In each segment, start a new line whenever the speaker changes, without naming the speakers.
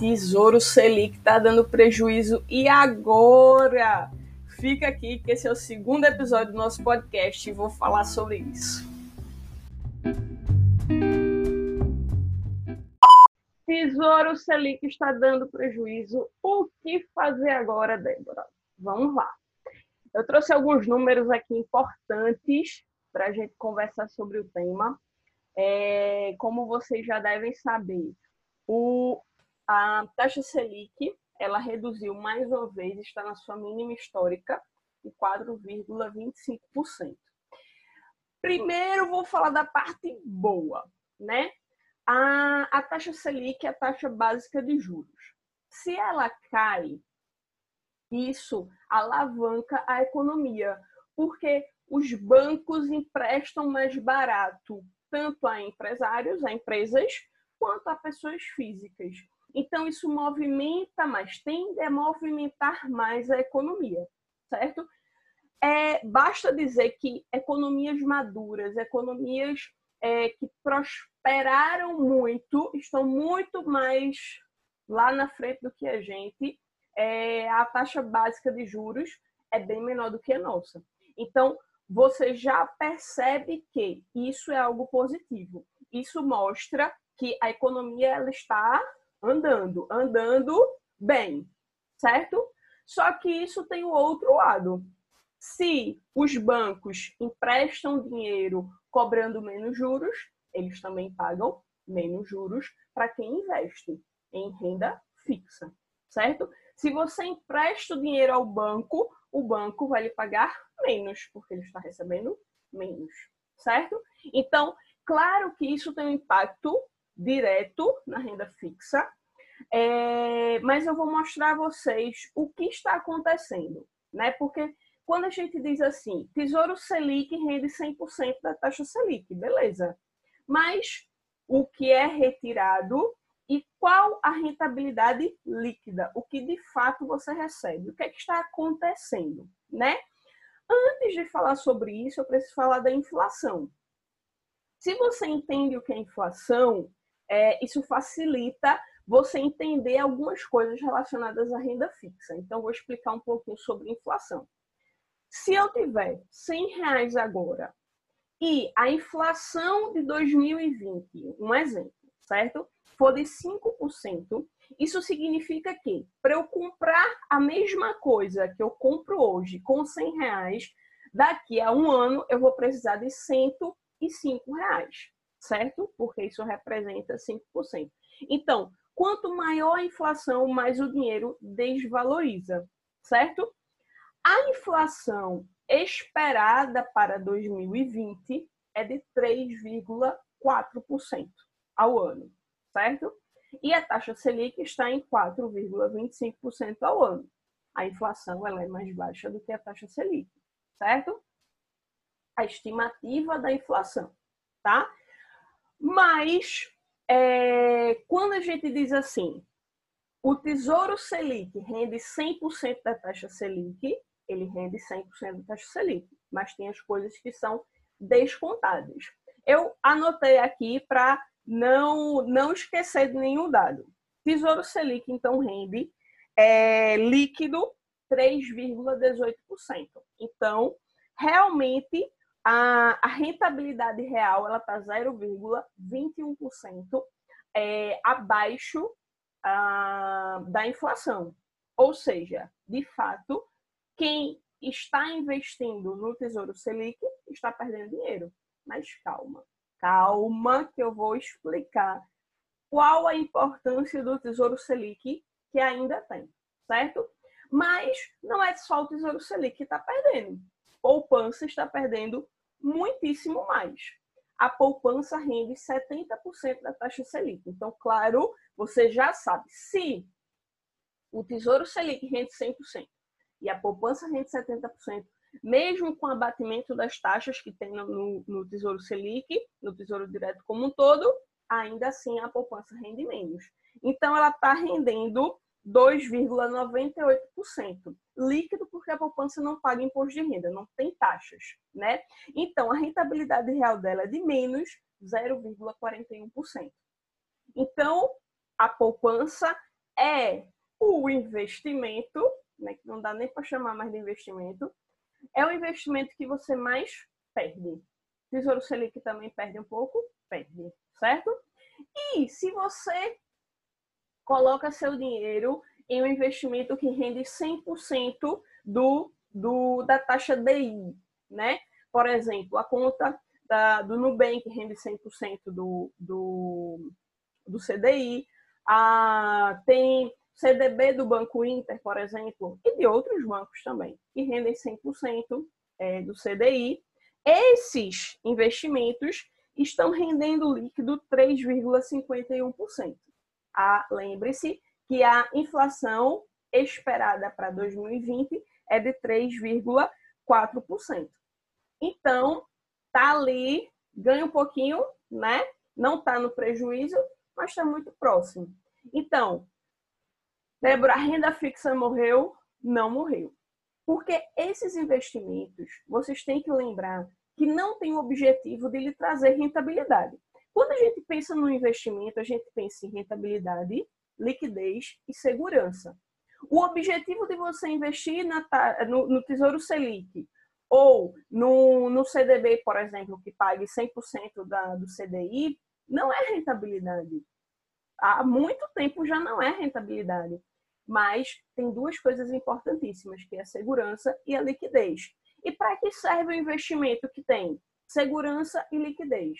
Tesouro Selic está dando prejuízo e agora? Fica aqui que esse é o segundo episódio do nosso podcast e vou falar sobre isso. Tesouro Selic está dando prejuízo. O que fazer agora, Débora? Vamos lá. Eu trouxe alguns números aqui importantes para a gente conversar sobre o tema. É, como vocês já devem saber, o, a taxa Selic ela reduziu mais uma vez, está na sua mínima histórica, de 4,25%. Primeiro vou falar da parte boa, né? A, a taxa Selic é a taxa básica de juros. Se ela cai, isso alavanca a economia, porque os bancos emprestam mais barato, tanto a empresários, a empresas, quanto a pessoas físicas. Então, isso movimenta mais, tende a movimentar mais a economia, certo? É, basta dizer que economias maduras, economias é, que prosperaram muito, estão muito mais lá na frente do que a gente, é, a taxa básica de juros é bem menor do que a nossa. Então, você já percebe que isso é algo positivo. Isso mostra que a economia ela está andando, andando bem, certo? Só que isso tem o outro lado. Se os bancos emprestam dinheiro cobrando menos juros, eles também pagam menos juros para quem investe em renda fixa, certo? Se você empresta o dinheiro ao banco, o banco vai lhe pagar menos, porque ele está recebendo menos, certo? Então, claro que isso tem um impacto direto na renda fixa, é, mas eu vou mostrar a vocês o que está acontecendo, né? Porque quando a gente diz assim, Tesouro Selic rende 100% da taxa Selic, beleza. Mas o que é retirado e qual a rentabilidade líquida, o que de fato você recebe, o que, é que está acontecendo, né? Antes de falar sobre isso, eu preciso falar da inflação. Se você entende o que é inflação, é, isso facilita você entender algumas coisas relacionadas à renda fixa. Então, vou explicar um pouquinho sobre inflação. Se eu tiver 100 reais agora e a inflação de 2020, um exemplo, certo? For de 5%, isso significa que para eu comprar a mesma coisa que eu compro hoje com 100 reais, daqui a um ano eu vou precisar de 105 reais, certo? Porque isso representa 5%. Então, quanto maior a inflação, mais o dinheiro desvaloriza, certo? A inflação esperada para 2020 é de 3,4% ao ano, certo? E a taxa Selic está em 4,25% ao ano. A inflação ela é mais baixa do que a taxa Selic, certo? A estimativa da inflação, tá? Mas é, quando a gente diz assim, o Tesouro Selic rende 100% da taxa Selic, ele rende 100% da taxa Selic, mas tem as coisas que são descontadas. Eu anotei aqui para não, não esquecer de nenhum dado. Tesouro Selic, então, rende é, líquido 3,18%. Então, realmente, a, a rentabilidade real ela está 0,21% é, abaixo a, da inflação. Ou seja, de fato, quem está investindo no Tesouro Selic está perdendo dinheiro. Mas calma, calma que eu vou explicar qual a importância do Tesouro Selic que ainda tem, certo? Mas não é só o Tesouro Selic que está perdendo. Poupança está perdendo muitíssimo mais. A poupança rende 70% da taxa Selic. Então, claro, você já sabe, se o Tesouro Selic rende 100%, e a poupança rende 70%, mesmo com o abatimento das taxas que tem no, no Tesouro Selic, no Tesouro Direto como um todo, ainda assim a poupança rende menos. Então, ela está rendendo 2,98%. Líquido porque a poupança não paga imposto de renda, não tem taxas, né? Então, a rentabilidade real dela é de menos 0,41%. Então, a poupança é o investimento, né, que não dá nem para chamar mais de investimento, é o investimento que você mais perde. Tesouro Selic também perde um pouco, perde, certo? E se você coloca seu dinheiro em um investimento que rende 100% do, do, da taxa DI, né? Por exemplo, a conta da, do Nubank rende 100% do, do, do CDI, a, tem CDB do Banco Inter, por exemplo, e de outros bancos também, que rendem 100% é, do CDI. Esses investimentos estão rendendo líquido 3,51%. Ah, Lembre-se que a inflação esperada para 2020 é de 3,4%. Então, tá ali, ganha um pouquinho, né? Não está no prejuízo, mas está muito próximo. Então, Débora, a renda fixa morreu? Não morreu. Porque esses investimentos, vocês têm que lembrar que não tem o objetivo de lhe trazer rentabilidade. Quando a gente pensa no investimento, a gente pensa em rentabilidade, liquidez e segurança. O objetivo de você investir na, no, no, Tesouro Selic ou no, no, CDB, por exemplo, que pague 100% da, do CDI, não é rentabilidade. Há muito tempo já não é rentabilidade. Mas tem duas coisas importantíssimas, que é a segurança e a liquidez. E para que serve o investimento que tem segurança e liquidez?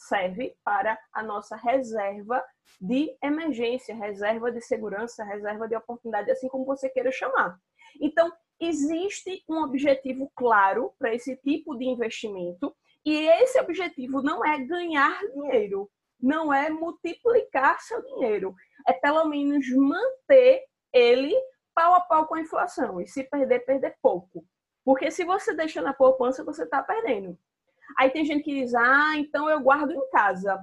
Serve para a nossa reserva de emergência, reserva de segurança, reserva de oportunidade, assim como você queira chamar. Então, existe um objetivo claro para esse tipo de investimento, e esse objetivo não é ganhar dinheiro, não é multiplicar seu dinheiro, é pelo menos manter ele pau a pau com a inflação. E se perder, perder pouco. Porque se você deixa na poupança, você está perdendo. Aí tem gente que diz, ah, então eu guardo em casa.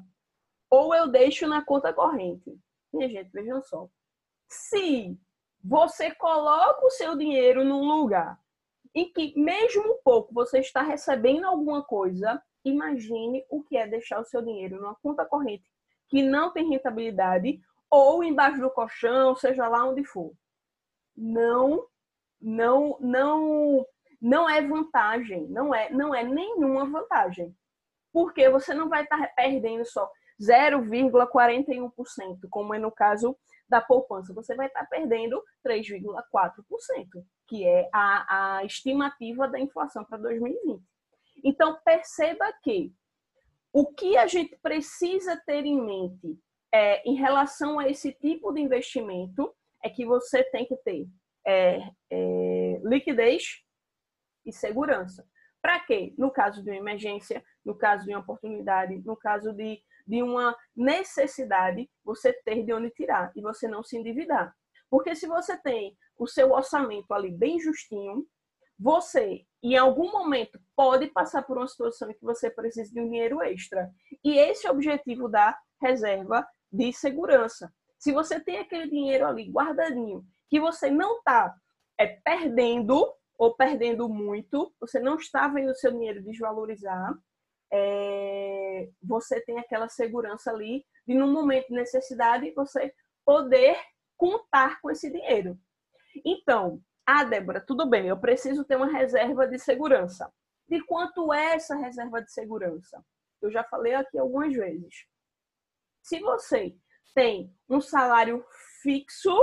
Ou eu deixo na conta corrente. Minha gente, vejam só. Se você coloca o seu dinheiro num lugar em que, mesmo pouco, você está recebendo alguma coisa, imagine o que é deixar o seu dinheiro numa conta corrente que não tem rentabilidade ou embaixo do colchão, seja lá onde for. Não, não, não não é vantagem, não é, não é nenhuma vantagem. Porque você não vai estar perdendo só 0,41%, como é no caso da poupança. Você vai estar perdendo 3,4%, que é a, a estimativa da inflação para 2020. Então, perceba que o que a gente precisa ter em mente é, em relação a esse tipo de investimento é que você tem que ter é, é, liquidez e segurança. Para quê? No caso de uma emergência, no caso de uma oportunidade, no caso de, de uma necessidade, você ter de onde tirar e você não se endividar. Porque se você tem o seu orçamento ali bem justinho, você, em algum momento, pode passar por uma situação em que você precisa de um dinheiro extra. E esse é o objetivo da reserva de segurança. Se você tem aquele dinheiro ali guardadinho, que você não está é, perdendo, ou perdendo muito, você não está vendo o seu dinheiro desvalorizar, é, você tem aquela segurança ali de, num momento de necessidade, você poder contar com esse dinheiro. Então, ah, Débora, tudo bem, eu preciso ter uma reserva de segurança. De quanto é essa reserva de segurança? Eu já falei aqui algumas vezes. Se você tem um salário fixo,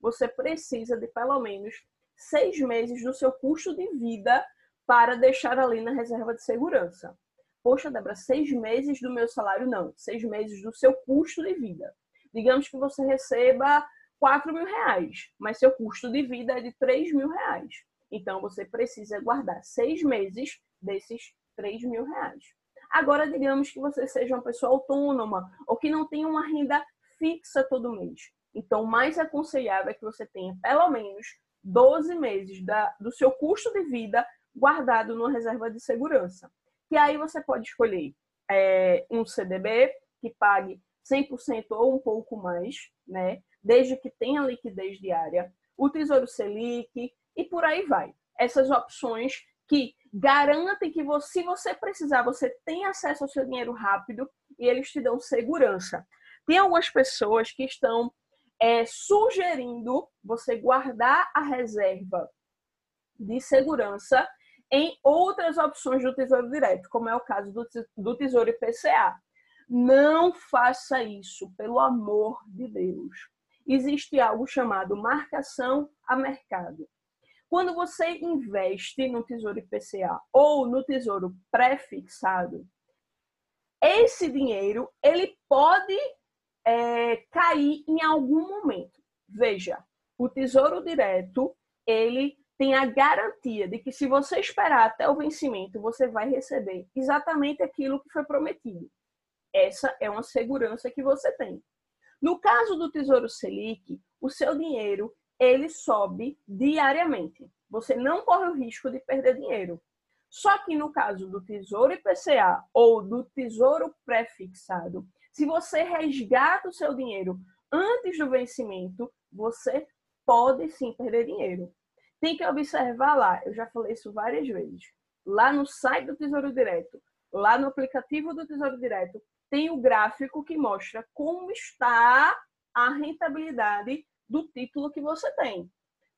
você precisa de pelo menos seis meses do seu custo de vida para deixar ali na reserva de segurança. Poxa, Débora, seis meses do meu salário? Não, seis meses do seu custo de vida. Digamos que você receba 4 mil reais, mas seu custo de vida é de 3 mil reais. Então, você precisa guardar seis meses desses 3 mil reais. Agora, digamos que você seja uma pessoa autônoma ou que não tenha uma renda fixa todo mês. Então, o mais aconselhável é que você tenha pelo menos 12 meses da, do seu custo de vida guardado numa reserva de segurança. E aí você pode escolher é, um CDB que pague 100% ou um pouco mais, né? Desde que tenha liquidez diária, o Tesouro Selic e por aí vai. Essas opções que garantem que você, se você precisar, você tem acesso ao seu dinheiro rápido e eles te dão segurança. Tem algumas pessoas que estão é, sugerindo você guardar a reserva de segurança em outras opções do Tesouro Direto, como é o caso do Tesouro IPCA. Não faça isso, pelo amor de Deus. Existe algo chamado marcação a mercado. Quando você investe no Tesouro IPCA ou no Tesouro pré-fixado, esse dinheiro ele pode é, cair em algum momento. Veja, o Tesouro Direto ele tem a garantia de que se você esperar até o vencimento, você vai receber exatamente aquilo que foi prometido. Essa é uma segurança que você tem. No caso do Tesouro Selic, o seu dinheiro ele sobe diariamente. Você não corre o risco de perder dinheiro. Só que no caso do Tesouro IPCA ou do Tesouro pré-fixado, se você resgata o seu dinheiro antes do vencimento, você pode sim perder dinheiro. Tem que observar lá, eu já falei isso várias vezes. Lá no site do Tesouro Direto, lá no aplicativo do Tesouro Direto, tem o gráfico que mostra como está a rentabilidade do título que você tem.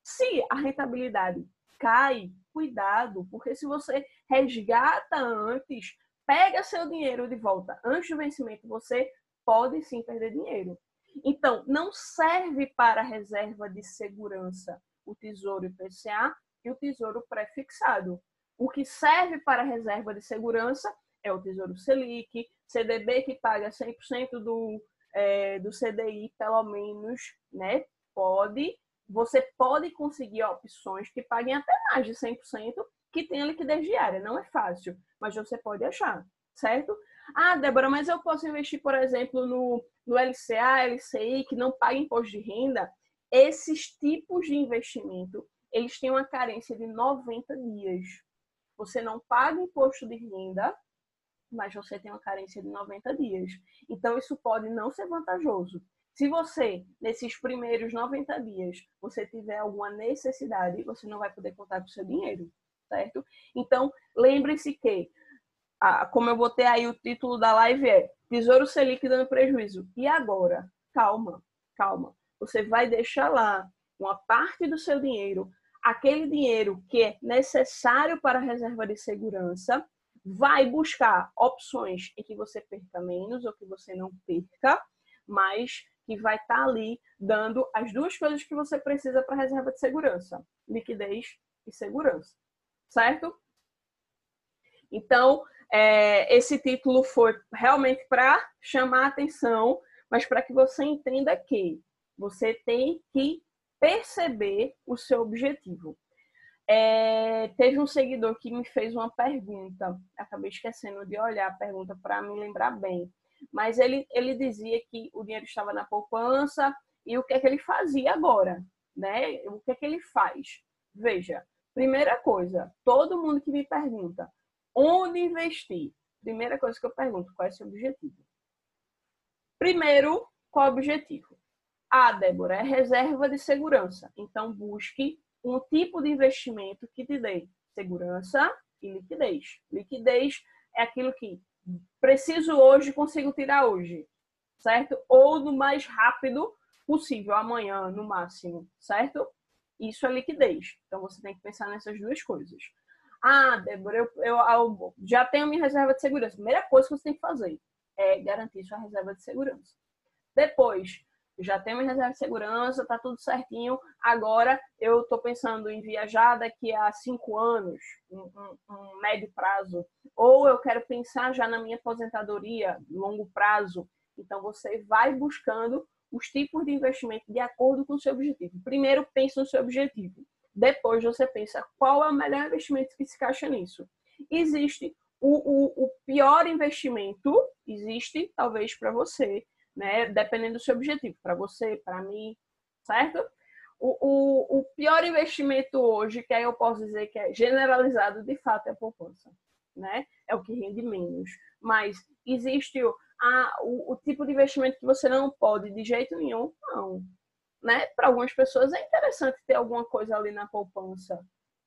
Se a rentabilidade cai, cuidado, porque se você resgata antes, pega seu dinheiro de volta antes do vencimento, você pode sim perder dinheiro. Então, não serve para reserva de segurança o Tesouro IPCA e o Tesouro pré-fixado. O que serve para reserva de segurança é o Tesouro Selic, CDB que paga 100% do, é, do CDI, pelo menos, né? Pode, você pode conseguir opções que paguem até mais de 100%, que tenha liquidez diária. Não é fácil, mas você pode achar, certo? Ah, Débora, mas eu posso investir, por exemplo, no, no LCA, LCI, que não paga imposto de renda. Esses tipos de investimento, eles têm uma carência de 90 dias. Você não paga imposto de renda, mas você tem uma carência de 90 dias. Então, isso pode não ser vantajoso. Se você, nesses primeiros 90 dias, você tiver alguma necessidade, você não vai poder contar com o seu dinheiro, certo? Então, lembre-se que, como eu botei aí o título da live é Tesouro Selic dando prejuízo. E agora? Calma, calma. Você vai deixar lá uma parte do seu dinheiro, aquele dinheiro que é necessário para a reserva de segurança, vai buscar opções em que você perca menos ou que você não perca, mas que vai estar tá ali dando as duas coisas que você precisa para a reserva de segurança: liquidez e segurança, certo? Então, é, esse título foi realmente para chamar a atenção, mas para que você entenda que você tem que perceber o seu objetivo. É, teve um seguidor que me fez uma pergunta, acabei esquecendo de olhar a pergunta para me lembrar bem, mas ele, ele dizia que o dinheiro estava na poupança e o que é que ele fazia agora, né? O que é que ele faz? Veja, primeira coisa, todo mundo que me pergunta onde investir, primeira coisa que eu pergunto, qual é o seu objetivo? Primeiro, qual é o objetivo? Ah, Débora, é reserva de segurança. Então, busque um tipo de investimento que te dê segurança e liquidez. Liquidez é aquilo que preciso hoje, consigo tirar hoje, certo? Ou no mais rápido possível, amanhã no máximo, certo? Isso é liquidez. Então você tem que pensar nessas duas coisas. Ah, Débora, eu, eu, eu já tenho minha reserva de segurança. Primeira coisa que você tem que fazer é garantir sua reserva de segurança. Depois, já tenho minha reserva de segurança, tá tudo certinho. Agora eu estou pensando em viajar daqui a cinco anos, um, um, um, médio prazo, ou eu quero pensar já na minha aposentadoria, longo prazo. Então você vai buscando os tipos de investimento de acordo com o seu objetivo. Primeiro pense no seu objetivo, depois você pensa qual é o melhor investimento que se encaixa nisso. Existe o, o, o pior investimento, existe talvez para você, né? Dependendo do seu objetivo, para você, para mim, certo? O, o, o, pior investimento hoje, que aí eu posso dizer que é generalizado, de fato, é a poupança, né? É o que rende menos. Mas existe o, a, o, o tipo de investimento que você não pode de jeito nenhum, não. Né? Para algumas pessoas é interessante ter alguma coisa ali na poupança,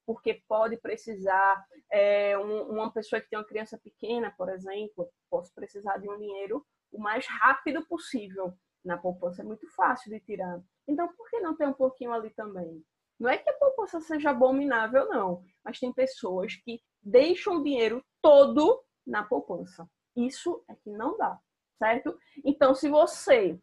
porque pode precisar, é, um, uma pessoa que tem uma criança pequena, por exemplo, posso precisar de um dinheiro o mais rápido possível. Na poupança é muito fácil de tirar. Então, por que não ter um pouquinho ali também? Não é que a poupança seja abominável, não. Mas tem pessoas que deixam o dinheiro todo na poupança. Isso é que não dá, certo? Então, se você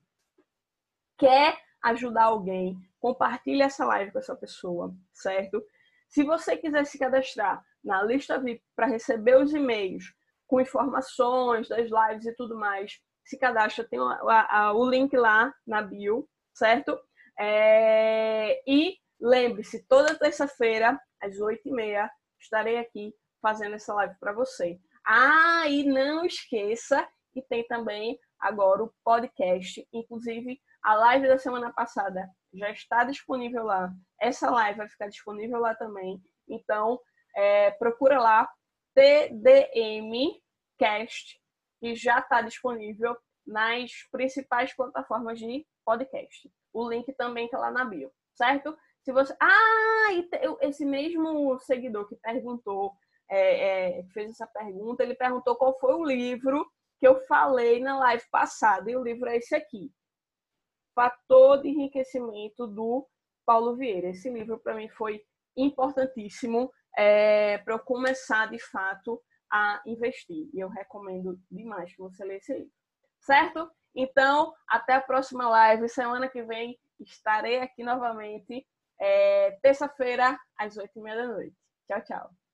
quer ajudar alguém, compartilhe essa live com essa pessoa, certo? Se você quiser se cadastrar na lista VIP para receber os e-mails com informações das lives e tudo mais, se cadastra, tem o, a, o link lá na bio, certo? É, e lembre-se, toda terça-feira, às 8h30, estarei aqui fazendo essa live para você. Ah, e não esqueça que tem também agora o podcast, inclusive a live da semana passada já está disponível lá. Essa live vai ficar disponível lá também. Então, é, procura lá TDM Cast, que já está disponível nas principais plataformas de podcast. O link também está lá na bio, certo? Se você. Ah, esse mesmo seguidor que perguntou, é, é, fez essa pergunta, ele perguntou qual foi o livro que eu falei na live passada. E o livro é esse aqui. Fator de Enriquecimento do Paulo Vieira. Esse livro para mim foi importantíssimo é, para eu começar de fato a investir. E eu recomendo demais que você leia esse livro. Certo? Então, até a próxima live. Semana que vem estarei aqui novamente, é, terça-feira, às oito e meia da noite. Tchau, tchau.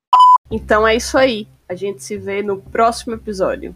Então é isso aí. A gente se vê no próximo episódio.